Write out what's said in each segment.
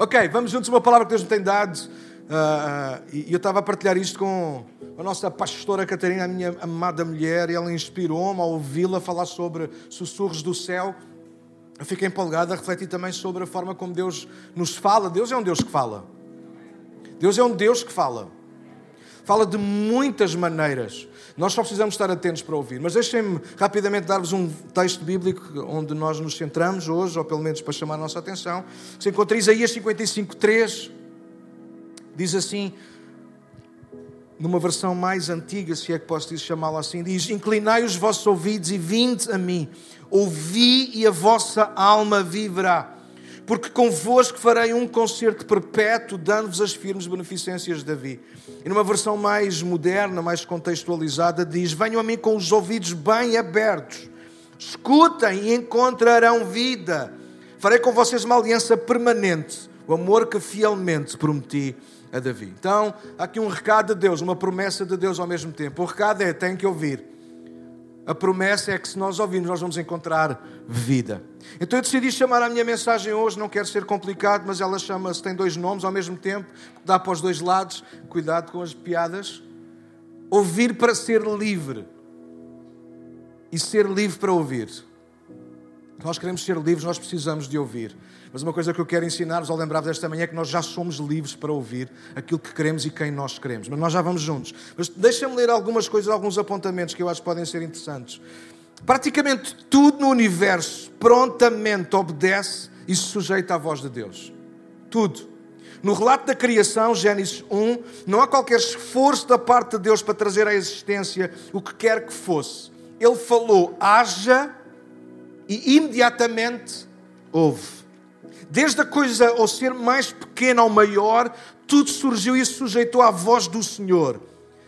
Ok, vamos juntos uma palavra que Deus me tem dado. Uh, e eu estava a partilhar isto com a nossa pastora Catarina, a minha amada mulher, e ela inspirou-me a ouvi-la falar sobre sussurros do céu. Eu fiquei empolgado a refletir também sobre a forma como Deus nos fala. Deus é um Deus que fala. Deus é um Deus que fala. Fala de muitas maneiras. Nós só precisamos estar atentos para ouvir. Mas deixem-me rapidamente dar-vos um texto bíblico onde nós nos centramos hoje, ou pelo menos para chamar a nossa atenção. Se encontra Isaías 55, 3. Diz assim: numa versão mais antiga, se é que posso chamá-la assim, diz: Inclinai os vossos ouvidos e vinde a mim, ouvi e a vossa alma viverá, porque convosco farei um concerto perpétuo, dando-vos as firmes beneficências de Davi. E numa versão mais moderna, mais contextualizada, diz: Venham a mim com os ouvidos bem abertos, escutem e encontrarão vida. Farei com vocês uma aliança permanente, o amor que fielmente prometi a Davi. Então, há aqui um recado de Deus, uma promessa de Deus ao mesmo tempo. O recado é: tem que ouvir. A promessa é que se nós ouvirmos, nós vamos encontrar vida. Então eu decidi chamar a minha mensagem hoje, não quero ser complicado, mas ela chama-se, tem dois nomes ao mesmo tempo, dá para os dois lados, cuidado com as piadas. Ouvir para ser livre e ser livre para ouvir. Nós queremos ser livres, nós precisamos de ouvir. Mas uma coisa que eu quero ensinar-vos ao lembrar-vos desta manhã é que nós já somos livres para ouvir aquilo que queremos e quem nós queremos. Mas nós já vamos juntos. Mas deixa-me ler algumas coisas, alguns apontamentos que eu acho que podem ser interessantes. Praticamente tudo no universo prontamente obedece e se sujeita à voz de Deus. Tudo. No relato da criação, Gênesis 1, não há qualquer esforço da parte de Deus para trazer à existência o que quer que fosse. Ele falou, haja, e imediatamente houve. Desde a coisa ao ser mais pequena ao maior, tudo surgiu e se sujeitou à voz do Senhor,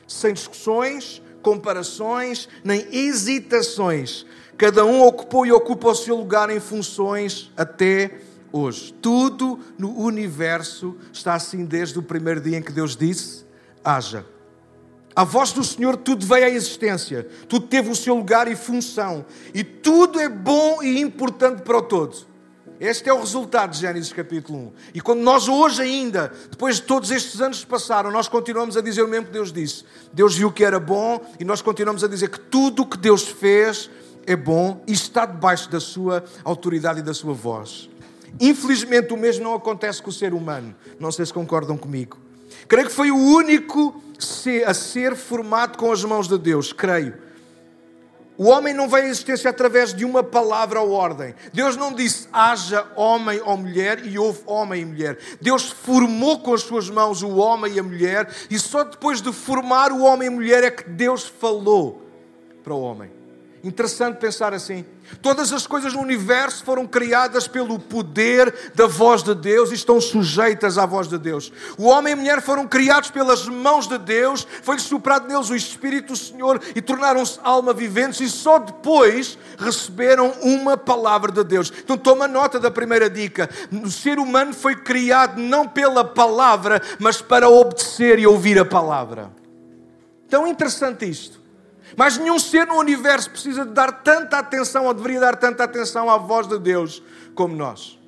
sem discussões, comparações, nem hesitações. Cada um ocupou e ocupa o seu lugar em funções até hoje. Tudo no universo está assim desde o primeiro dia em que Deus disse: haja. A voz do Senhor, tudo veio à existência, tudo teve o seu lugar e função, e tudo é bom e importante para o todo. Este é o resultado de Gênesis capítulo 1. E quando nós hoje ainda, depois de todos estes anos que passaram, nós continuamos a dizer o mesmo que Deus disse. Deus viu que era bom e nós continuamos a dizer que tudo o que Deus fez é bom e está debaixo da sua autoridade e da sua voz. Infelizmente o mesmo não acontece com o ser humano. Não sei se concordam comigo. Creio que foi o único a ser formado com as mãos de Deus, creio o homem não veio à existência através de uma palavra ou ordem. Deus não disse haja homem ou mulher e houve homem e mulher. Deus formou com as suas mãos o homem e a mulher e só depois de formar o homem e a mulher é que Deus falou para o homem. Interessante pensar assim. Todas as coisas no universo foram criadas pelo poder da voz de Deus e estão sujeitas à voz de Deus. O homem e a mulher foram criados pelas mãos de Deus, foi-lhes soprado neles o Espírito do Senhor e tornaram-se alma viventes e só depois receberam uma palavra de Deus. Então toma nota da primeira dica. O ser humano foi criado não pela palavra, mas para obedecer e ouvir a palavra. Tão interessante isto. Mas nenhum ser no universo precisa de dar tanta atenção, ou deveria dar tanta atenção à voz de Deus como nós.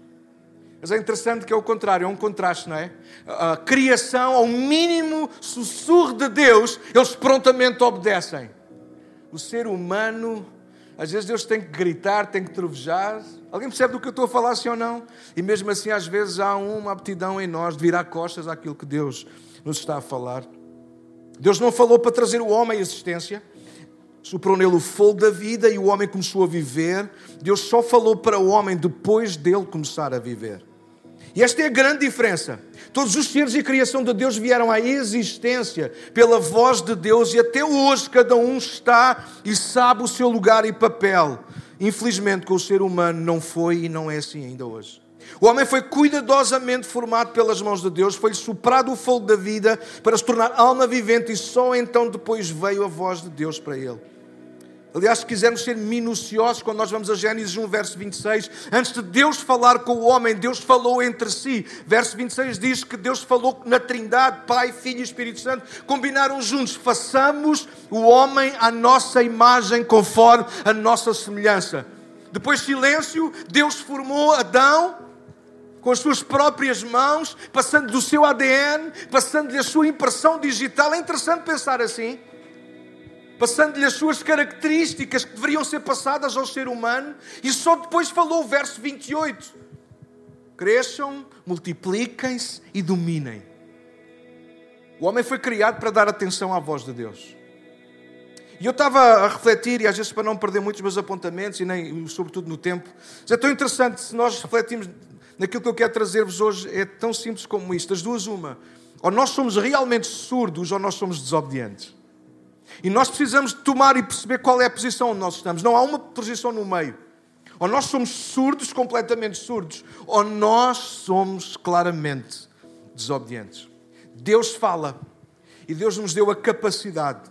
Mas é interessante que é o contrário, é um contraste, não é? A criação, ao mínimo sussurro de Deus, eles prontamente obedecem. O ser humano, às vezes Deus tem que gritar, tem que trovejar. Alguém percebe do que eu estou a falar, sim ou não? E mesmo assim, às vezes há uma aptidão em nós de virar costas àquilo que Deus nos está a falar. Deus não falou para trazer o homem à existência soprou nele o fogo da vida e o homem começou a viver. Deus só falou para o homem depois dele começar a viver. E esta é a grande diferença. Todos os seres e criação de Deus vieram à existência pela voz de Deus e até hoje cada um está e sabe o seu lugar e papel. Infelizmente, com o ser humano não foi e não é assim ainda hoje. O homem foi cuidadosamente formado pelas mãos de Deus, foi-lhe soprado o fogo da vida para se tornar alma vivente e só então depois veio a voz de Deus para ele. Aliás, se quisermos ser minuciosos, quando nós vamos a Gênesis 1, verso 26, antes de Deus falar com o homem, Deus falou entre si. Verso 26 diz que Deus falou na Trindade, Pai, Filho e Espírito Santo, combinaram juntos: façamos o homem à nossa imagem, conforme a nossa semelhança. Depois, silêncio, Deus formou Adão com as suas próprias mãos, passando do seu ADN, passando-lhe a sua impressão digital. É interessante pensar assim. Passando-lhe as suas características que deveriam ser passadas ao ser humano, e só depois falou o verso 28. Cresçam, multipliquem-se e dominem. O homem foi criado para dar atenção à voz de Deus. E eu estava a refletir, e às vezes para não perder muitos meus apontamentos, e nem sobretudo no tempo, é tão interessante se nós refletirmos naquilo que eu quero trazer-vos hoje, é tão simples como isto: as duas, uma. Ou nós somos realmente surdos, ou nós somos desobedientes. E nós precisamos tomar e perceber qual é a posição onde nós estamos. Não há uma posição no meio. Ou nós somos surdos, completamente surdos, ou nós somos claramente desobedientes. Deus fala e Deus nos deu a capacidade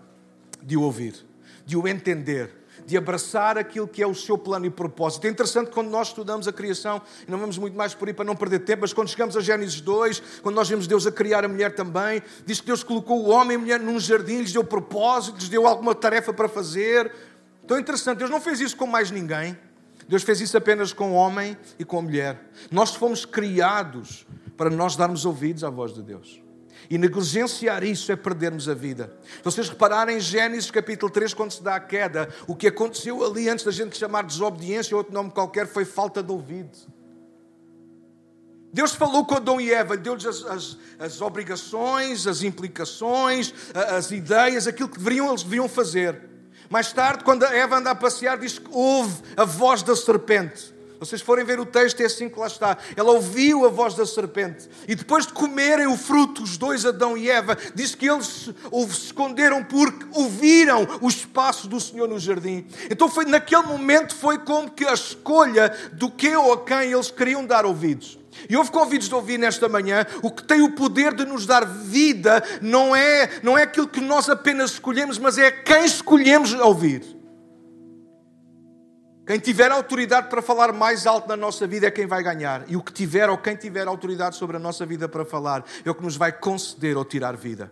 de o ouvir, de o entender, de abraçar aquilo que é o seu plano e propósito. É interessante quando nós estudamos a criação, e não vamos muito mais por aí para não perder tempo, mas quando chegamos a Gênesis 2, quando nós vemos Deus a criar a mulher também, diz que Deus colocou o homem e a mulher num jardim, lhes deu propósito, lhes deu alguma tarefa para fazer. Então é interessante, Deus não fez isso com mais ninguém. Deus fez isso apenas com o homem e com a mulher. Nós fomos criados para nós darmos ouvidos à voz de Deus. E negligenciar isso é perdermos a vida. Se vocês repararem em Gênesis capítulo 3, quando se dá a queda, o que aconteceu ali antes da gente chamar desobediência, ou outro nome qualquer, foi falta de ouvido. Deus falou com Adão e Eva, deu-lhes as, as, as, obrigações, as implicações, as ideias, aquilo que deveriam, eles deveriam fazer. Mais tarde, quando a Eva anda a passear, diz que ouve a voz da serpente vocês forem ver o texto, é assim que lá está. Ela ouviu a voz da serpente. E depois de comerem o fruto, os dois, Adão e Eva, diz que eles se esconderam porque ouviram o espaço do Senhor no jardim. Então, foi, naquele momento, foi como que a escolha do que ou a quem eles queriam dar ouvidos. E houve convidos de ouvir nesta manhã, o que tem o poder de nos dar vida não é, não é aquilo que nós apenas escolhemos, mas é quem escolhemos ouvir. Quem tiver autoridade para falar mais alto na nossa vida é quem vai ganhar. E o que tiver ou quem tiver autoridade sobre a nossa vida para falar é o que nos vai conceder ou tirar vida.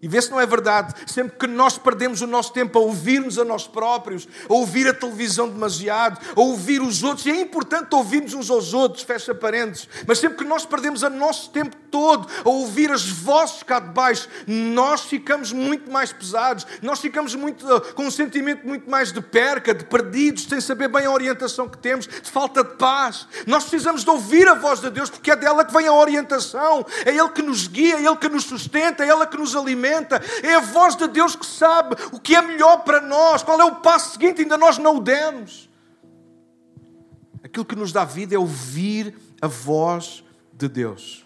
E vê se não é verdade. Sempre que nós perdemos o nosso tempo a ouvir-nos a nós próprios, a ouvir a televisão demasiado, a ouvir os outros, e é importante ouvirmos uns aos outros, fecha parênteses, mas sempre que nós perdemos o nosso tempo todo a ouvir as vozes cá de baixo, nós ficamos muito mais pesados, nós ficamos muito, com um sentimento muito mais de perca, de perdidos, sem saber bem a orientação que temos, de falta de paz. Nós precisamos de ouvir a voz de Deus, porque é dela que vem a orientação, é Ele que nos guia, é Ele que nos sustenta, é Ele que nos alimenta é a voz de Deus que sabe o que é melhor para nós, qual é o passo seguinte, ainda nós não o demos. Aquilo que nos dá vida é ouvir a voz de Deus.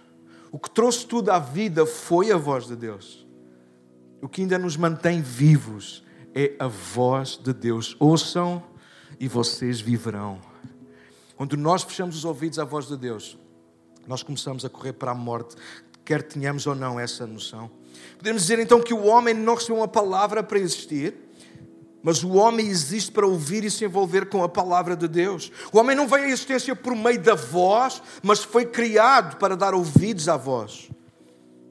O que trouxe tudo à vida foi a voz de Deus. O que ainda nos mantém vivos é a voz de Deus. Ouçam e vocês viverão. Quando nós fechamos os ouvidos à voz de Deus, nós começamos a correr para a morte, quer tenhamos ou não essa noção. Podemos dizer então que o homem não recebeu uma palavra para existir, mas o homem existe para ouvir e se envolver com a palavra de Deus. O homem não veio à existência por meio da voz, mas foi criado para dar ouvidos à voz.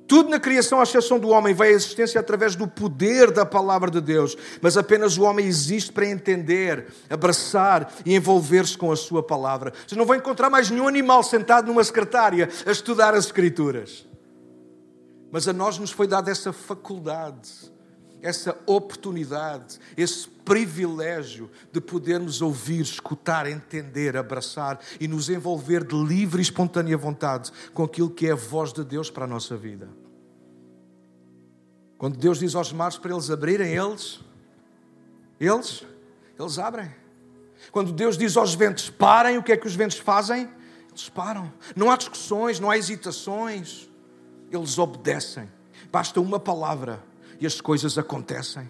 Tudo na criação, à exceção do homem, veio à existência através do poder da palavra de Deus, mas apenas o homem existe para entender, abraçar e envolver-se com a sua palavra. Você não vai encontrar mais nenhum animal sentado numa secretária a estudar as Escrituras. Mas a nós nos foi dada essa faculdade, essa oportunidade, esse privilégio de podermos ouvir, escutar, entender, abraçar e nos envolver de livre e espontânea vontade com aquilo que é a voz de Deus para a nossa vida. Quando Deus diz aos mares para eles abrirem, eles, eles, eles abrem. Quando Deus diz aos ventos parem, o que é que os ventos fazem? Eles param. Não há discussões, não há hesitações eles obedecem. Basta uma palavra e as coisas acontecem.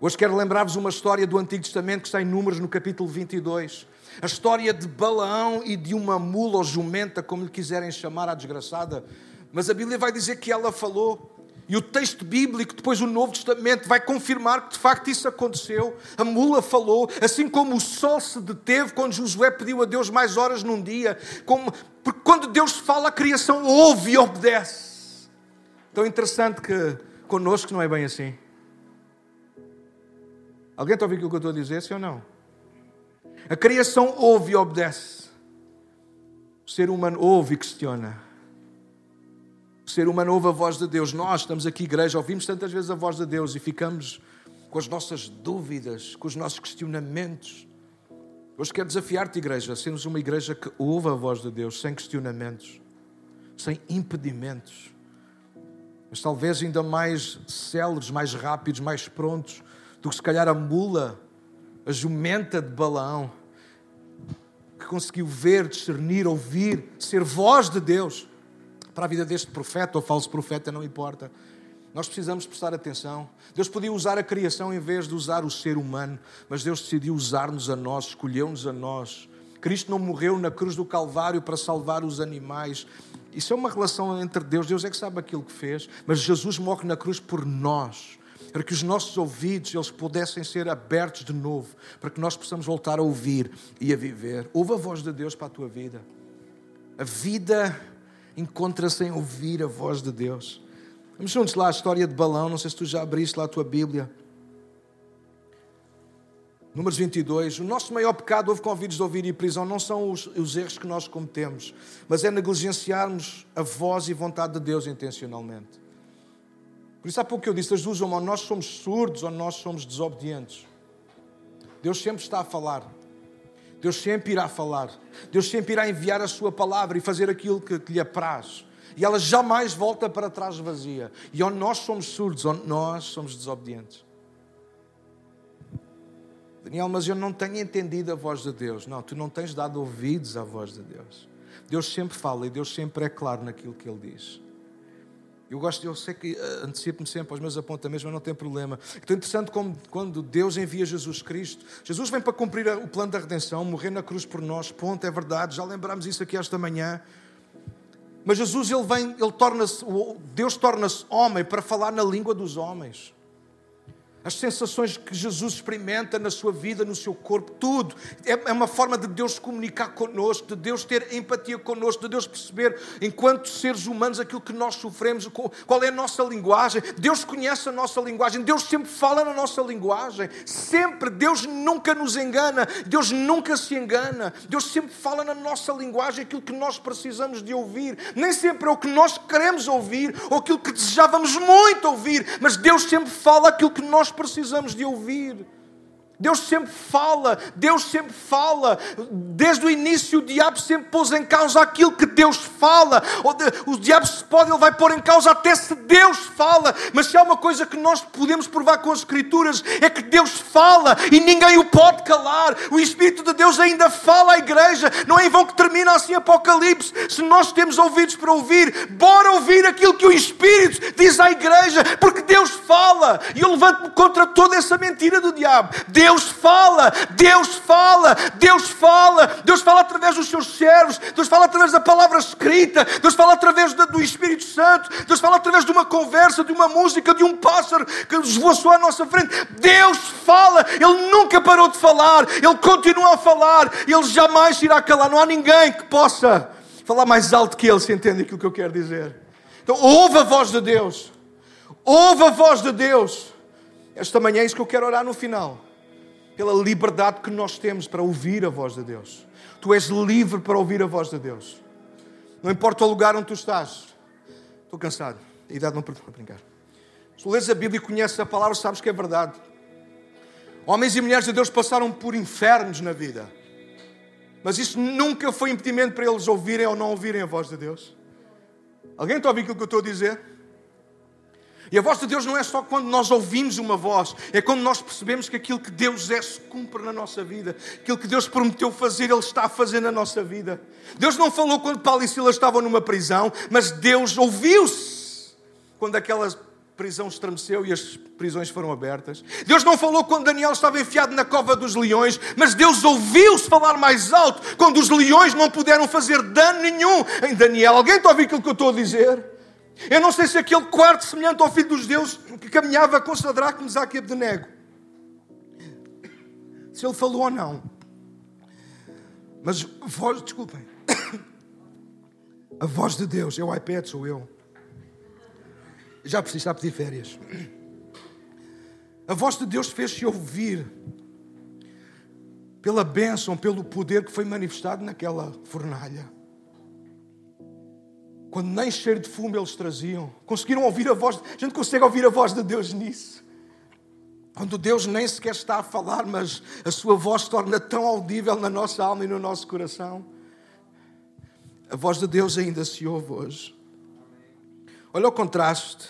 Hoje quero lembrar-vos uma história do Antigo Testamento que está em Números no capítulo 22. A história de Balaão e de uma mula ou jumenta, como lhe quiserem chamar, a desgraçada. Mas a Bíblia vai dizer que ela falou. E o texto bíblico, depois o Novo Testamento, vai confirmar que de facto isso aconteceu. A mula falou, assim como o sol se deteve quando Josué pediu a Deus mais horas num dia. Como, porque quando Deus fala, a criação ouve e obedece. Tão interessante que connosco não é bem assim. Alguém está a ouvir que eu estou a dizer, sim ou não? A criação ouve e obedece. O ser humano ouve e questiona. Ser humano ouve a voz de Deus. Nós estamos aqui, igreja, ouvimos tantas vezes a voz de Deus e ficamos com as nossas dúvidas, com os nossos questionamentos. Hoje quero desafiar-te, igreja, a sermos uma igreja que ouve a voz de Deus sem questionamentos, sem impedimentos, mas talvez ainda mais céleres, mais rápidos, mais prontos do que se calhar a mula, a jumenta de Balaão, que conseguiu ver, discernir, ouvir, ser voz de Deus para a vida deste profeta ou falso profeta, não importa. Nós precisamos prestar atenção. Deus podia usar a criação em vez de usar o ser humano, mas Deus decidiu usar-nos a nós, escolheu-nos a nós. Cristo não morreu na cruz do Calvário para salvar os animais. Isso é uma relação entre Deus, Deus é que sabe aquilo que fez, mas Jesus morre na cruz por nós, para que os nossos ouvidos eles pudessem ser abertos de novo, para que nós possamos voltar a ouvir e a viver. Ouve a voz de Deus para a tua vida. A vida encontra-se em ouvir a voz de Deus. Vamos juntos lá a história de Balão. Não sei se tu já abriste lá a tua Bíblia. Números 22. O nosso maior pecado, houve convites de ouvir e prisão, não são os, os erros que nós cometemos, mas é negligenciarmos a voz e vontade de Deus intencionalmente. Por isso há pouco eu disse, as duas ou nós somos surdos ou nós somos desobedientes. Deus sempre está a falar. Deus sempre irá falar. Deus sempre irá enviar a sua palavra e fazer aquilo que, lhe apraz. E ela jamais volta para trás vazia. E ou nós somos surdos ou nós somos desobedientes. Daniel, mas eu não tenho entendido a voz de Deus. Não, tu não tens dado ouvidos à voz de Deus. Deus sempre fala e Deus sempre é claro naquilo que Ele diz. Eu gosto, eu sei que eh, antecipo-me sempre aos meus apontamentos, mas não tem problema. Então, interessante como quando Deus envia Jesus Cristo, Jesus vem para cumprir o plano da redenção, morrer na cruz por nós, ponto, é verdade, já lembramos isso aqui esta manhã. Mas Jesus, ele vem, ele torna-se, Deus torna-se homem para falar na língua dos homens as sensações que Jesus experimenta na sua vida, no seu corpo, tudo. É, é uma forma de Deus comunicar connosco, de Deus ter empatia connosco, de Deus perceber, enquanto seres humanos, aquilo que nós sofremos, qual é a nossa linguagem. Deus conhece a nossa linguagem, Deus sempre fala na nossa linguagem, sempre. Deus nunca nos engana, Deus nunca se engana. Deus sempre fala na nossa linguagem aquilo que nós precisamos de ouvir. Nem sempre é o que nós queremos ouvir ou aquilo que desejávamos muito ouvir, mas Deus sempre fala aquilo que nós precisamos de ouvir. Deus sempre fala, Deus sempre fala. Desde o início, o diabo sempre pôs em causa aquilo que Deus fala. O diabo se pode, ele vai pôr em causa até se Deus fala. Mas se há uma coisa que nós podemos provar com as Escrituras, é que Deus fala e ninguém o pode calar. O Espírito de Deus ainda fala à igreja. Não é em vão que termina assim Apocalipse. Se nós temos ouvidos para ouvir, bora ouvir aquilo que o Espírito diz à igreja, porque Deus fala. E eu levanto-me contra toda essa mentira do diabo. Deus Deus fala, Deus fala, Deus fala, Deus fala através dos seus servos, Deus fala através da palavra escrita, Deus fala através do Espírito Santo, Deus fala através de uma conversa, de uma música, de um pássaro que esvoaçou à nossa frente. Deus fala, Ele nunca parou de falar, Ele continua a falar, Ele jamais irá calar. Não há ninguém que possa falar mais alto que Ele, se entende aquilo que eu quero dizer. Então, ouve a voz de Deus, ouve a voz de Deus. Esta manhã é isso que eu quero orar no final pela liberdade que nós temos para ouvir a voz de Deus. Tu és livre para ouvir a voz de Deus. Não importa o lugar onde tu estás. Estou cansado. A idade não perdoa brincar. Se lês a Bíblia e conheces a palavra, sabes que é verdade. Homens e mulheres de Deus passaram por infernos na vida. Mas isso nunca foi impedimento para eles ouvirem ou não ouvirem a voz de Deus. Alguém está a ouvir aquilo que eu estou a dizer? E a voz de Deus não é só quando nós ouvimos uma voz, é quando nós percebemos que aquilo que Deus é se cumpre na nossa vida, aquilo que Deus prometeu fazer, Ele está a fazer na nossa vida. Deus não falou quando Paulo e Silas estavam numa prisão, mas Deus ouviu-se quando aquela prisão estremeceu e as prisões foram abertas. Deus não falou quando Daniel estava enfiado na cova dos leões, mas Deus ouviu-se falar mais alto quando os leões não puderam fazer dano nenhum em Daniel. Alguém está a ouvir aquilo que eu estou a dizer? Eu não sei se aquele quarto semelhante ao filho dos deuses que caminhava com Sadraque, Mesaque e Abdenego. Se ele falou ou não. Mas voz, desculpem. A voz de Deus, é o iPad, sou eu. Já preciso estar a pedir férias. A voz de Deus fez-se ouvir pela bênção, pelo poder que foi manifestado naquela fornalha. Quando nem cheiro de fumo eles traziam. Conseguiram ouvir a voz, a gente consegue ouvir a voz de Deus nisso. Quando Deus nem sequer está a falar, mas a sua voz torna tão audível na nossa alma e no nosso coração. A voz de Deus ainda se ouve hoje. Olha o contraste.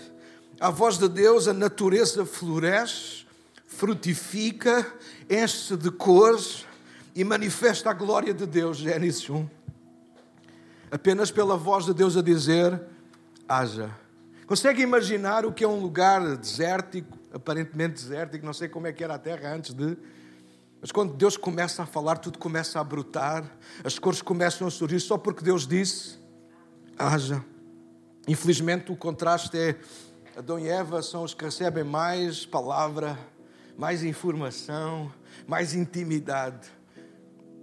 A voz de Deus, a natureza floresce, frutifica, enche-se de cores e manifesta a glória de Deus. Gênesis 1 apenas pela voz de Deus a dizer: haja. Consegue imaginar o que é um lugar desértico, aparentemente desértico, não sei como é que era a terra antes de. Mas quando Deus começa a falar, tudo começa a brotar, as cores começam a surgir só porque Deus disse: haja. Infelizmente, o contraste é Adão e Eva são os que recebem mais palavra, mais informação, mais intimidade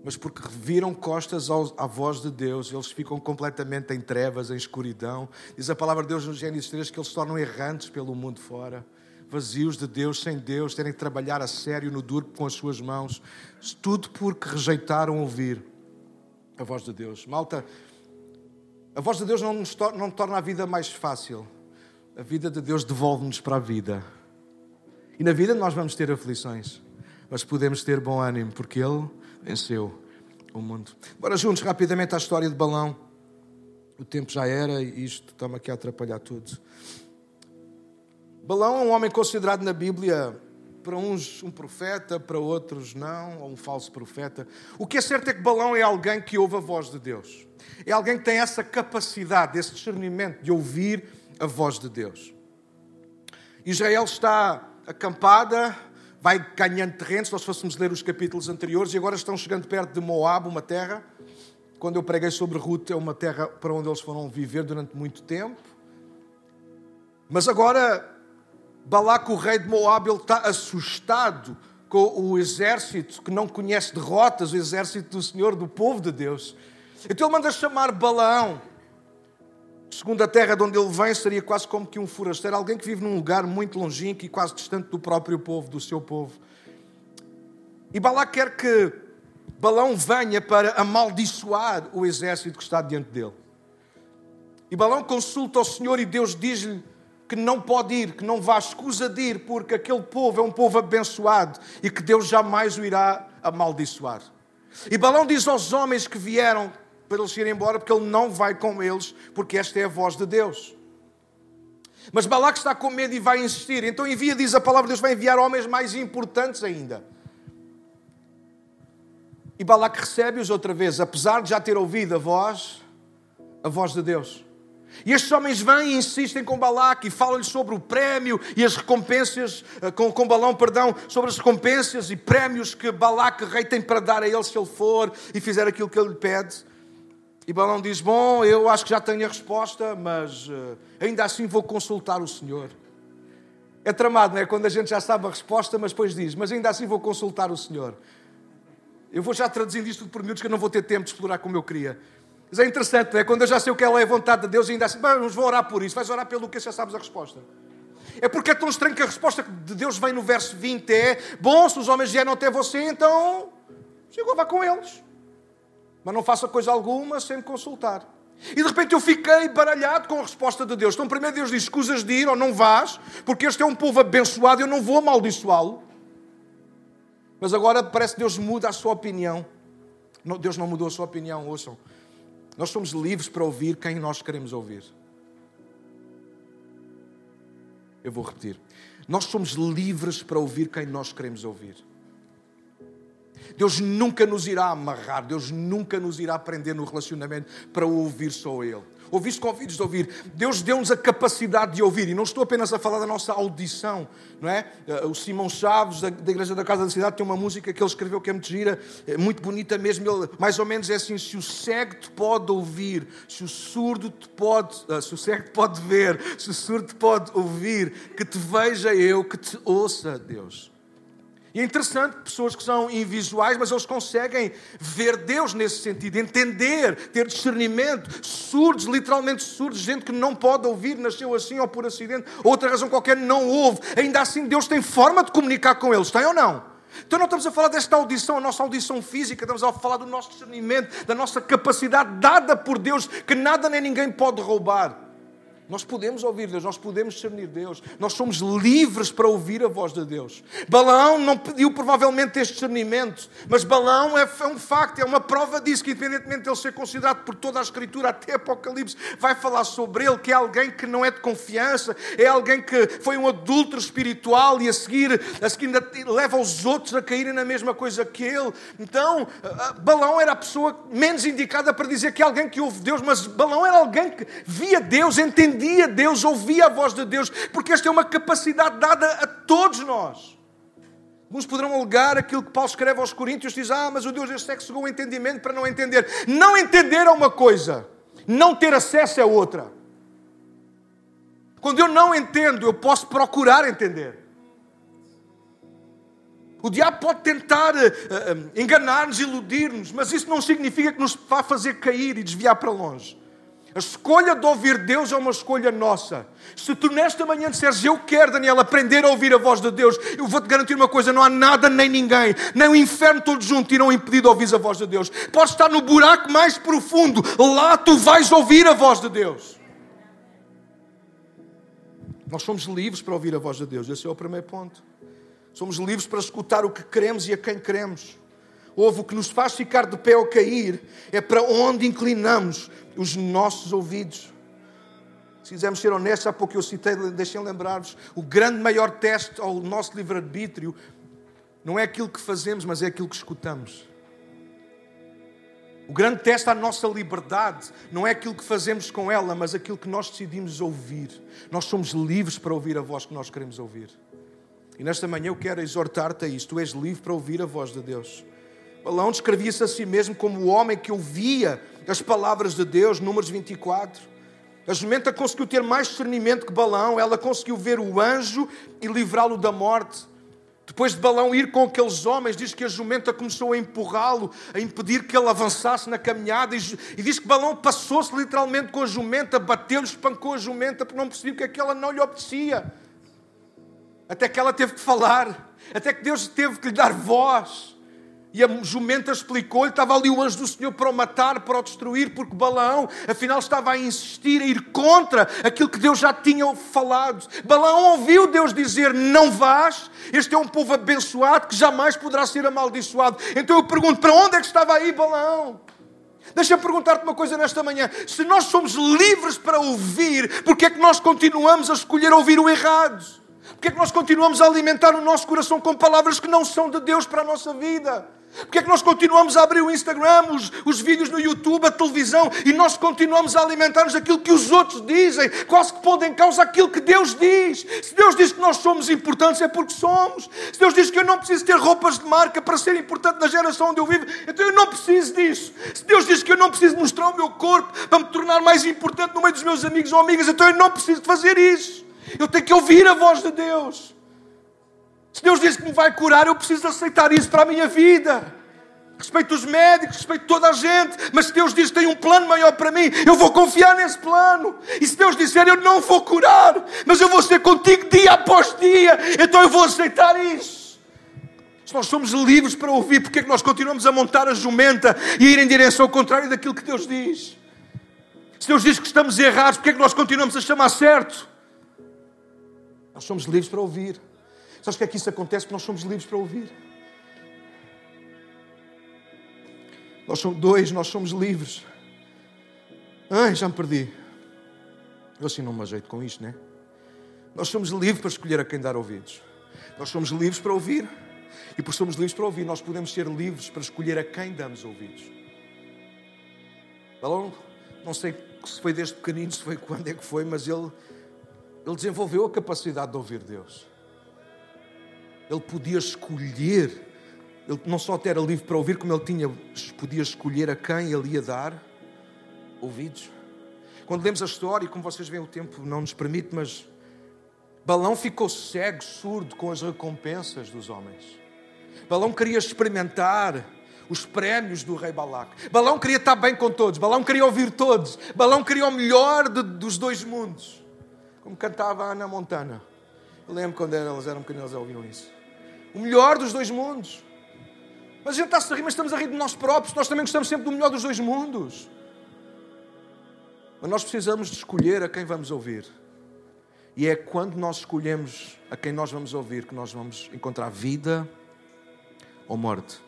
mas porque viram costas à voz de Deus, eles ficam completamente em trevas, em escuridão. Diz a palavra de Deus no Gênesis 3 que eles se tornam errantes pelo mundo fora, vazios de Deus, sem Deus, terem que trabalhar a sério no duro com as suas mãos, tudo porque rejeitaram ouvir a voz de Deus. Malta, a voz de Deus não, nos torna, não torna a vida mais fácil, a vida de Deus devolve-nos para a vida. E na vida nós vamos ter aflições, mas podemos ter bom ânimo, porque Ele venceu o mundo. Bora juntos rapidamente à história de Balão. O tempo já era e isto está-me aqui a atrapalhar tudo. Balão é um homem considerado na Bíblia, para uns um profeta, para outros não, ou um falso profeta. O que é certo é que Balão é alguém que ouve a voz de Deus. É alguém que tem essa capacidade, esse discernimento de ouvir a voz de Deus. Israel está acampada vai ganhando terreno, se nós fôssemos ler os capítulos anteriores, e agora estão chegando perto de Moab, uma terra. Quando eu preguei sobre Ruth, é uma terra para onde eles foram viver durante muito tempo. Mas agora, Balac, o rei de Moab, ele está assustado com o exército que não conhece derrotas, o exército do Senhor, do povo de Deus. Então ele manda chamar Balaão Segundo a terra de onde ele vem, seria quase como que um forasteiro, alguém que vive num lugar muito longínquo e quase distante do próprio povo, do seu povo. E Balac quer que Balão venha para amaldiçoar o exército que está diante dele. E Balão consulta o Senhor e Deus diz-lhe que não pode ir, que não vá, escusa de ir, porque aquele povo é um povo abençoado e que Deus jamais o irá amaldiçoar. E Balão diz aos homens que vieram para eles irem embora, porque ele não vai com eles, porque esta é a voz de Deus. Mas Balac está com medo e vai insistir. Então envia, diz a palavra de Deus, vai enviar homens mais importantes ainda. E Balac recebe-os outra vez, apesar de já ter ouvido a voz, a voz de Deus. E estes homens vêm e insistem com Balac e falam-lhe sobre o prémio e as recompensas, eh, com, com Balão, perdão, sobre as recompensas e prémios que Balac, rei, tem para dar a ele se ele for e fizer aquilo que ele lhe pede. E Balão diz: Bom, eu acho que já tenho a resposta, mas uh, ainda assim vou consultar o Senhor. É tramado, não é? Quando a gente já sabe a resposta, mas depois diz: Mas ainda assim vou consultar o Senhor. Eu vou já traduzindo isto por miúdos que eu não vou ter tempo de explorar como eu queria. Mas é interessante, não é? Quando eu já sei o que é a vontade de Deus, ainda assim, vamos, vou orar por isso. Vais orar pelo que já sabes a resposta. É porque é tão estranho que a resposta de Deus vem no verso 20 é: Bom, se os homens vieram até você, então chegou, vá com eles mas não faça coisa alguma sem me consultar. E de repente eu fiquei baralhado com a resposta de Deus. Então, primeiro Deus diz: escusas de ir ou não vás, porque este é um povo abençoado eu não vou amaldiçoá-lo. Mas agora parece que Deus muda a sua opinião. Deus não mudou a sua opinião, ouçam. Nós somos livres para ouvir quem nós queremos ouvir. Eu vou repetir. Nós somos livres para ouvir quem nós queremos ouvir. Deus nunca nos irá amarrar, Deus nunca nos irá prender no relacionamento para ouvir só Ele. Ouviste com ouvidos de ouvir. Deus deu-nos a capacidade de ouvir. E não estou apenas a falar da nossa audição, não é? Eh, o Simão Chaves, da, Igreja da Casa da Cidade, tem uma música que ele escreveu que é muito gira, é muito bonita mesmo. Ele, mais ou menos é assim: se o cego te pode ouvir, se o surdo te pode, eh, se o cego te pode ver, se o surdo te pode ouvir, que te veja eu, que te ouça, Deus. E é interessante, pessoas que são invisuais, mas eles conseguem ver Deus nesse sentido, entender, ter discernimento, surdos, literalmente surdos, gente que não pode ouvir, nasceu assim ou por acidente, ou outra razão qualquer não ouve. Ainda assim, Deus tem forma de comunicar com eles, tem ou não? Então não estamos a falar desta audição, a nossa audição física, estamos a falar do nosso discernimento, da nossa capacidade dada por Deus, que nada nem ninguém pode roubar. Nós podemos ouvir Deus, nós podemos discernir Deus, nós somos livres para ouvir a voz de Deus. Balaão não pediu provavelmente este discernimento, mas Balaão é, é, um facto, é uma prova disso, que independentemente de ele ser considerado por toda a Escritura, até Apocalipse, vai falar sobre ele, que é alguém que não é de confiança, é alguém que foi um adulto espiritual e a seguir, a seguir leva os outros a caírem na mesma coisa que ele. Então, Balaão era a pessoa menos indicada para dizer que é alguém que ouve Deus, mas Balaão era alguém que via Deus, entendia entendia Deus, ouvia a voz de Deus, porque esta é uma capacidade dada a todos nós. Alguns poderão alegar aquilo que Paulo escreve aos Coríntios, diz: Ah, mas o Deus deste século chegou o entendimento para não entender. Não entender é uma coisa, não ter acesso é outra. Quando eu não entendo, eu posso procurar entender. O diabo pode tentar uh, enganar-nos, iludir-nos, mas isso não significa que nos vá fazer cair e desviar para longe. A escolha de ouvir Deus é uma escolha nossa. Se tu nesta manhã disseres, eu quero, Daniel, aprender a ouvir a voz de Deus, eu vou-te garantir uma coisa: não há nada nem ninguém, nem o inferno todo junto irão impedir de ouvir a voz de Deus. Podes estar no buraco mais profundo, lá tu vais ouvir a voz de Deus. Nós somos livres para ouvir a voz de Deus, esse é o primeiro ponto. Somos livres para escutar o que queremos e a quem queremos. Houve o que nos faz ficar de pé ou cair, é para onde inclinamos os nossos ouvidos. Se quisermos ser honestos, há pouco eu citei, deixem lembrar-vos, o grande maior teste ao nosso livre-arbítrio não é aquilo que fazemos, mas é aquilo que escutamos. O grande teste à nossa liberdade não é aquilo que fazemos com ela, mas aquilo que nós decidimos ouvir. Nós somos livres para ouvir a voz que nós queremos ouvir. E nesta manhã eu quero exortar-te a isso. Tu és livre para ouvir a voz de Deus. Balaão descrevia-se a si mesmo como o homem que ouvia as palavras de Deus, Números 24. A jumenta conseguiu ter mais discernimento que Balaão, ela conseguiu ver o anjo e livrá-lo da morte. Depois de Balão ir com aqueles homens, diz que a jumenta começou a empurrá-lo, a impedir que ele avançasse na caminhada, e diz que Balão passou-se literalmente com a jumenta, bateu-lhe, espancou a jumenta, porque não percebia que aquela não lhe obedecia. Até que ela teve que falar, até que Deus teve que lhe dar voz. E a jumenta explicou-lhe: estava ali o anjo do Senhor para o matar, para o destruir, porque Balaão, afinal, estava a insistir, a ir contra aquilo que Deus já tinha falado. Balaão ouviu Deus dizer: Não vás, este é um povo abençoado que jamais poderá ser amaldiçoado. Então eu pergunto: para onde é que estava aí Balaão? Deixa-me perguntar-te uma coisa nesta manhã: se nós somos livres para ouvir, porque é que nós continuamos a escolher ouvir o errado? Porque é que nós continuamos a alimentar o nosso coração com palavras que não são de Deus para a nossa vida? Porque é que nós continuamos a abrir o Instagram, os, os vídeos no YouTube, a televisão e nós continuamos a alimentar-nos aquilo que os outros dizem, quase que pondo em causa aquilo que Deus diz. Se Deus diz que nós somos importantes, é porque somos. Se Deus diz que eu não preciso ter roupas de marca para ser importante na geração onde eu vivo, então eu não preciso disso. Se Deus diz que eu não preciso mostrar o meu corpo para me tornar mais importante no meio dos meus amigos ou amigas, então eu não preciso de fazer isso. Eu tenho que ouvir a voz de Deus. Se Deus diz que me vai curar, eu preciso aceitar isso para a minha vida. Respeito os médicos, respeito toda a gente, mas se Deus diz que tem um plano maior para mim, eu vou confiar nesse plano. E se Deus disser eu não vou curar, mas eu vou ser contigo dia após dia, então eu vou aceitar isso. Se nós somos livres para ouvir, porque é que nós continuamos a montar a jumenta e a ir em direção ao contrário daquilo que Deus diz? Se Deus diz que estamos errados, porque é que nós continuamos a chamar certo? Nós somos livres para ouvir. Sabes o que é que isso acontece? Porque nós somos livres para ouvir. Nós somos dois, nós somos livres. Ai, já me perdi. Eu assim não me ajeito com isto, né? Nós somos livres para escolher a quem dar ouvidos. Nós somos livres para ouvir. E por somos livres para ouvir, nós podemos ser livres para escolher a quem damos ouvidos. Balão, não sei se foi desde pequenino, se foi quando é que foi, mas ele, ele desenvolveu a capacidade de ouvir Deus. Ele podia escolher, ele não só era livre para ouvir, como ele tinha, podia escolher a quem ele ia dar ouvidos. Quando lemos a história, e como vocês veem, o tempo não nos permite, mas Balão ficou cego, surdo com as recompensas dos homens. Balão queria experimentar os prémios do rei Balac. Balão queria estar bem com todos. Balão queria ouvir todos. Balão queria o melhor de, dos dois mundos. Como cantava a Ana Montana. Eu lembro quando elas eram pequenas, elas ouviam isso O melhor dos dois mundos. Mas a gente está a rir, mas estamos a rir de nós próprios. Nós também gostamos sempre do melhor dos dois mundos. Mas nós precisamos de escolher a quem vamos ouvir. E é quando nós escolhemos a quem nós vamos ouvir que nós vamos encontrar vida ou morte.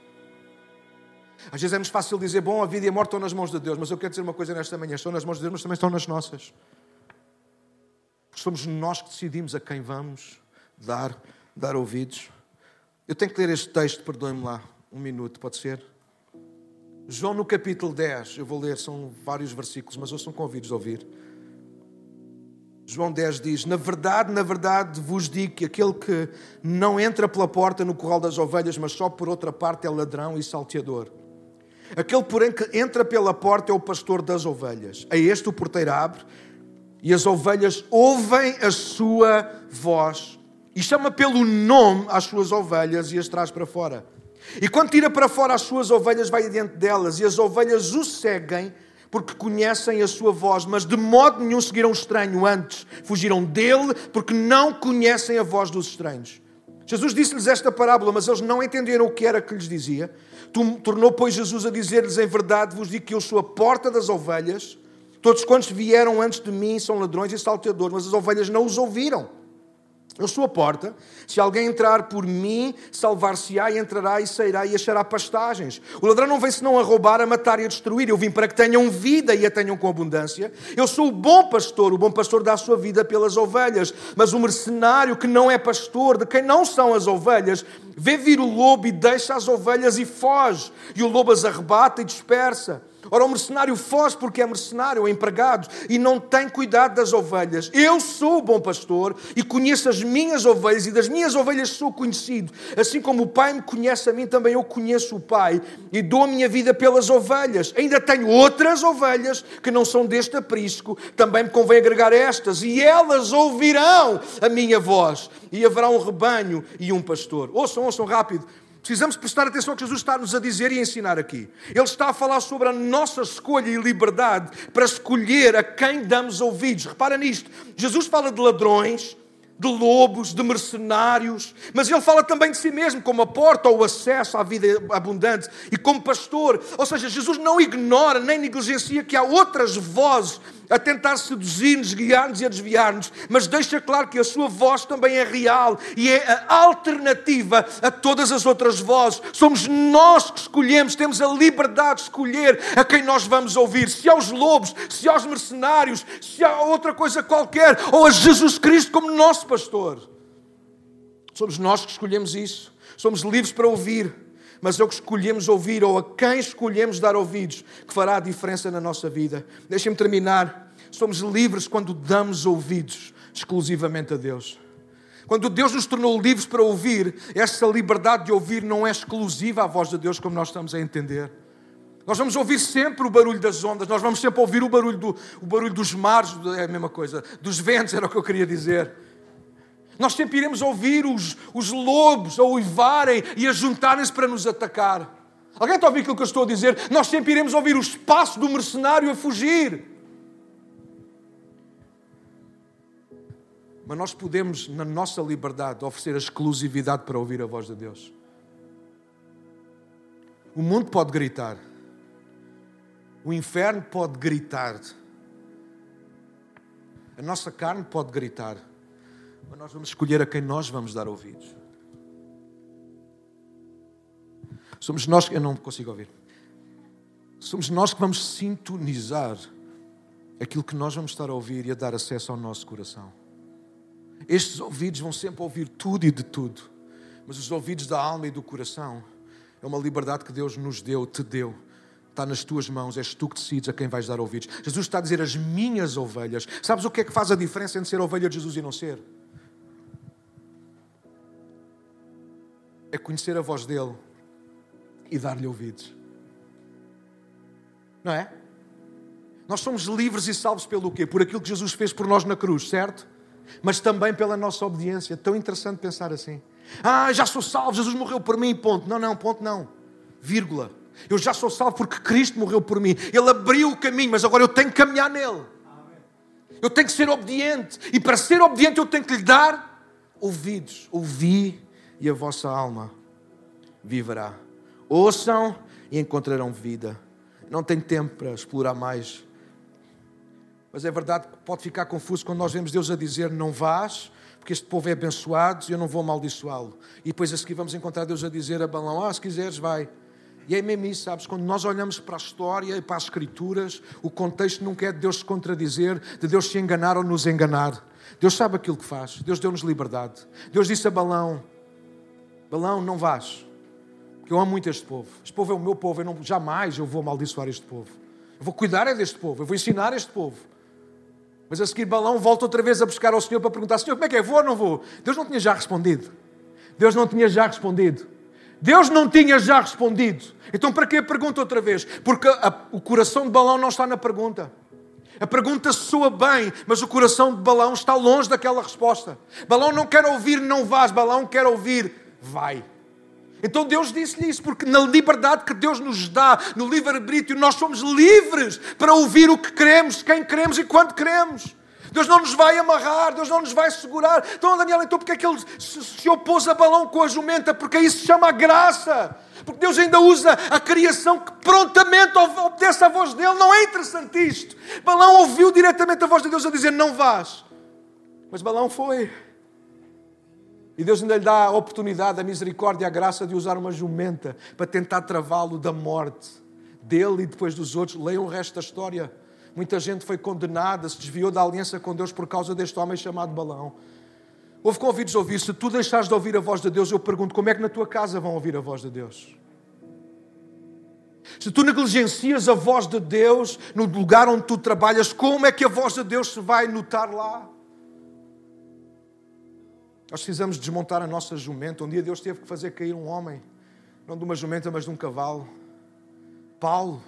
Às vezes é muito fácil dizer, bom, a vida e a morte estão nas mãos de Deus, mas eu quero dizer uma coisa nesta manhã: estão nas mãos de Deus, mas também estão nas nossas. Somos nós que decidimos a quem vamos dar, dar ouvidos. Eu tenho que ler este texto, perdoe-me lá, um minuto, pode ser? João no capítulo 10, eu vou ler, são vários versículos, mas eu sou convidos de ouvir. João 10 diz: Na verdade, na verdade vos digo que aquele que não entra pela porta no curral das ovelhas, mas só por outra parte é ladrão e salteador. Aquele, porém, que entra pela porta é o pastor das ovelhas. A este o porteiro abre e as ovelhas ouvem a sua voz e chama pelo nome as suas ovelhas e as traz para fora. E quando tira para fora as suas ovelhas, vai adiante delas, e as ovelhas o seguem, porque conhecem a sua voz, mas de modo nenhum seguiram o estranho antes. Fugiram dele, porque não conhecem a voz dos estranhos. Jesus disse-lhes esta parábola, mas eles não entenderam o que era que lhes dizia. Tornou, pois, Jesus a dizer-lhes: Em verdade vos digo que eu sou a porta das ovelhas. Todos quantos vieram antes de mim são ladrões e salteadores, mas as ovelhas não os ouviram. Eu sou a porta. Se alguém entrar por mim, salvar-se-á e entrará e sairá e achará pastagens. O ladrão não vem senão a roubar, a matar e a destruir. Eu vim para que tenham vida e a tenham com abundância. Eu sou o bom pastor. O bom pastor dá a sua vida pelas ovelhas. Mas o mercenário que não é pastor, de quem não são as ovelhas, vê vir o lobo e deixa as ovelhas e foge. E o lobo as arrebata e dispersa. Ora, o mercenário foge porque é mercenário, é empregado e não tem cuidado das ovelhas. Eu sou o bom pastor e conheço as minhas ovelhas e das minhas ovelhas sou conhecido. Assim como o Pai me conhece a mim, também eu conheço o Pai e dou a minha vida pelas ovelhas. Ainda tenho outras ovelhas que não são deste aprisco, também me convém agregar estas e elas ouvirão a minha voz e haverá um rebanho e um pastor. Ouçam, ouçam rápido. Precisamos prestar atenção ao que Jesus está-nos a dizer e a ensinar aqui. Ele está a falar sobre a nossa escolha e liberdade para escolher a quem damos ouvidos. Repara nisto. Jesus fala de ladrões, de lobos, de mercenários, mas ele fala também de si mesmo como a porta ou o acesso à vida abundante e como pastor. Ou seja, Jesus não ignora nem negligencia que há outras vozes a tentar seduzir-nos, guiar-nos e a desviar-nos, mas deixa claro que a sua voz também é real e é a alternativa a todas as outras vozes. Somos nós que escolhemos, temos a liberdade de escolher a quem nós vamos ouvir, se aos lobos, se aos mercenários, se a outra coisa qualquer, ou a Jesus Cristo como nosso pastor. Somos nós que escolhemos isso. Somos livres para ouvir mas é o que escolhemos ouvir ou a quem escolhemos dar ouvidos que fará a diferença na nossa vida. Deixem-me terminar. Somos livres quando damos ouvidos exclusivamente a Deus. Quando Deus nos tornou livres para ouvir, essa liberdade de ouvir não é exclusiva à voz de Deus, como nós estamos a entender. Nós vamos ouvir sempre o barulho das ondas, nós vamos sempre ouvir o barulho, do, o barulho dos mares, é a mesma coisa, dos ventos, era o que eu queria dizer. Nós sempre iremos ouvir os, os lobos a uivarem e a juntarem-se para nos atacar. Alguém está a ouvir aquilo que eu estou a dizer? Nós sempre iremos ouvir o espaço do mercenário a fugir. Mas nós podemos, na nossa liberdade, oferecer a exclusividade para ouvir a voz de Deus. O mundo pode gritar. O inferno pode gritar. A nossa carne pode gritar. Mas nós vamos escolher a quem nós vamos dar ouvidos. Somos nós que. Eu não consigo ouvir. Somos nós que vamos sintonizar aquilo que nós vamos estar a ouvir e a dar acesso ao nosso coração. Estes ouvidos vão sempre ouvir tudo e de tudo, mas os ouvidos da alma e do coração é uma liberdade que Deus nos deu, te deu. Está nas tuas mãos, és tu que decides a quem vais dar ouvidos. Jesus está a dizer as minhas ovelhas. Sabes o que é que faz a diferença entre ser ovelha de Jesus e não ser? É conhecer a voz dele e dar-lhe ouvidos. Não é? Nós somos livres e salvos pelo quê? Por aquilo que Jesus fez por nós na cruz, certo? Mas também pela nossa obediência. Tão interessante pensar assim. Ah, já sou salvo, Jesus morreu por mim, ponto. Não, não, ponto não. Vírgula. Eu já sou salvo porque Cristo morreu por mim. Ele abriu o caminho, mas agora eu tenho que caminhar nele. Eu tenho que ser obediente. E para ser obediente eu tenho que lhe dar ouvidos. Ouvir e a vossa alma viverá. Ouçam e encontrarão vida. Não tenho tempo para explorar mais. Mas é verdade que pode ficar confuso quando nós vemos Deus a dizer: Não vás, porque este povo é abençoado e eu não vou amaldiçoá-lo. E depois a seguir vamos encontrar Deus a dizer a Balão: Ah, se quiseres, vai. E é mesmo isso, sabes? Quando nós olhamos para a história e para as Escrituras, o contexto nunca é de Deus se contradizer, de Deus se enganar ou nos enganar. Deus sabe aquilo que faz. Deus deu-nos liberdade. Deus disse a Balão: Balão, não vás. Porque eu amo muito este povo. Este povo é o meu povo. Eu não, jamais eu vou amaldiçoar este povo. Eu vou cuidar é deste povo. Eu vou ensinar este povo. Mas a seguir, Balão volta outra vez a buscar ao Senhor para perguntar: Senhor, como é que é? Vou ou não vou? Deus não tinha já respondido. Deus não tinha já respondido. Deus não tinha já respondido. Então, para que a pergunta outra vez? Porque a, o coração de Balão não está na pergunta. A pergunta soa bem, mas o coração de Balão está longe daquela resposta. Balão não quer ouvir não vás, Balão quer ouvir vai. Então Deus disse-lhe isso, porque na liberdade que Deus nos dá, no livre-arbítrio, nós somos livres para ouvir o que queremos, quem queremos e quando queremos. Deus não nos vai amarrar, Deus não nos vai segurar. Então, Daniel, então porque é que ele se, opôs a balão com a jumenta? Porque isso se chama graça. Porque Deus ainda usa a criação que prontamente obedece à voz dele. Não é interessante isto? Balão ouviu diretamente a voz de Deus a dizer: Não vás. Mas Balão foi. E Deus ainda lhe dá a oportunidade, a misericórdia, a graça de usar uma jumenta para tentar travá-lo da morte dele e depois dos outros. Leiam o resto da história. Muita gente foi condenada, se desviou da aliança com Deus por causa deste homem chamado Balão. Houve convites a ouvir. Se tu deixares de ouvir a voz de Deus, eu pergunto como é que na tua casa vão ouvir a voz de Deus? Se tu negligencias a voz de Deus no lugar onde tu trabalhas, como é que a voz de Deus se vai notar lá? Nós precisamos desmontar a nossa jumenta. Um dia Deus teve que fazer cair um homem, não de uma jumenta, mas de um cavalo. Paulo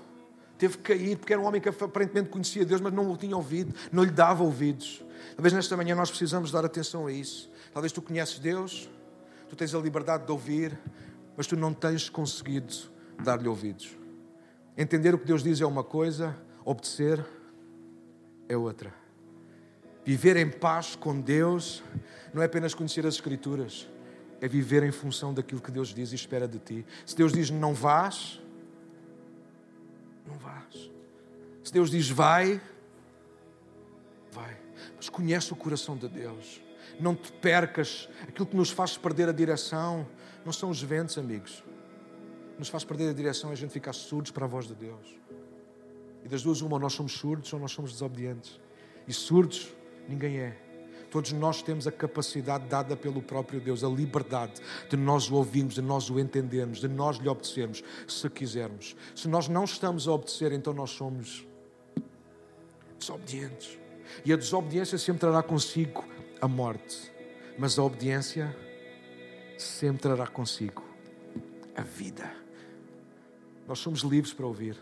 teve que cair, porque era um homem que aparentemente conhecia Deus, mas não o tinha ouvido, não lhe dava ouvidos. Talvez nesta manhã nós precisamos dar atenção a isso. Talvez tu conheces Deus, tu tens a liberdade de ouvir, mas tu não tens conseguido dar-lhe ouvidos. Entender o que Deus diz é uma coisa, obedecer é outra. Viver em paz com Deus não é apenas conhecer as Escrituras, é viver em função daquilo que Deus diz e espera de ti. Se Deus diz não vás, não vás. Se Deus diz vai, vai. Mas conhece o coração de Deus. Não te percas. Aquilo que nos faz perder a direção não são os ventos, amigos. Nos faz perder a direção é a gente ficar surdos para a voz de Deus. E das duas, uma, nós somos surdos ou nós somos desobedientes. E surdos, ninguém é. Todos nós temos a capacidade dada pelo próprio Deus, a liberdade de nós o ouvirmos, de nós o entendermos, de nós lhe obedecermos, se quisermos. Se nós não estamos a obedecer, então nós somos desobedientes. E a desobediência sempre trará consigo a morte, mas a obediência sempre trará consigo a vida. Nós somos livres para ouvir.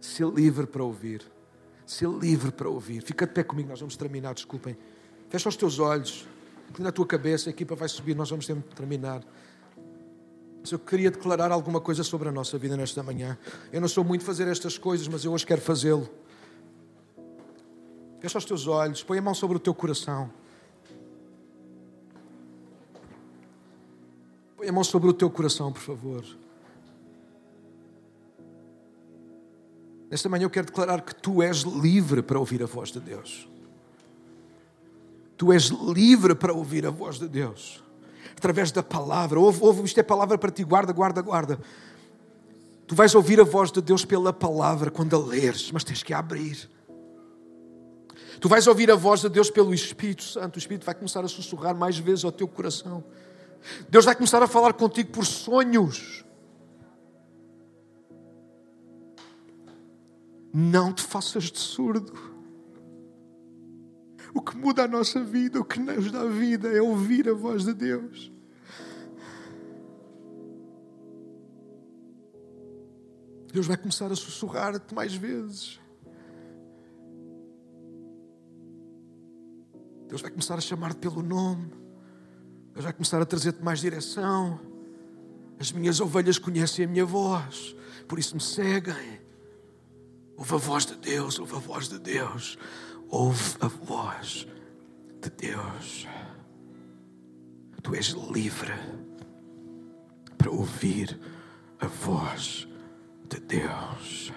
Ser livre para ouvir. Ser livre para ouvir. Fica de pé comigo, nós vamos terminar, desculpem. Fecha os teus olhos, inclina a tua cabeça, a equipa vai subir, nós vamos terminar. Mas eu queria declarar alguma coisa sobre a nossa vida nesta manhã. Eu não sou muito fazer estas coisas, mas eu hoje quero fazê-lo. Fecha os teus olhos, põe a mão sobre o teu coração. Põe a mão sobre o teu coração, por favor. Nesta manhã eu quero declarar que tu és livre para ouvir a voz de Deus. Tu és livre para ouvir a voz de Deus. Através da palavra. Ouve, ouve, isto é palavra para ti. Guarda, guarda, guarda. Tu vais ouvir a voz de Deus pela palavra quando a leres, mas tens que abrir. Tu vais ouvir a voz de Deus pelo Espírito Santo. O Espírito vai começar a sussurrar mais vezes ao teu coração. Deus vai começar a falar contigo por sonhos. Não te faças de surdo. O que muda a nossa vida, o que nos dá vida, é ouvir a voz de Deus. Deus vai começar a sussurrar-te mais vezes. Deus vai começar a chamar-te pelo nome. Deus vai começar a trazer-te mais direção. As minhas ovelhas conhecem a minha voz, por isso me seguem. Ouve a voz de Deus, ouve a voz de Deus ouve a voz de Deus. tu és livre para ouvir a voz de Deus.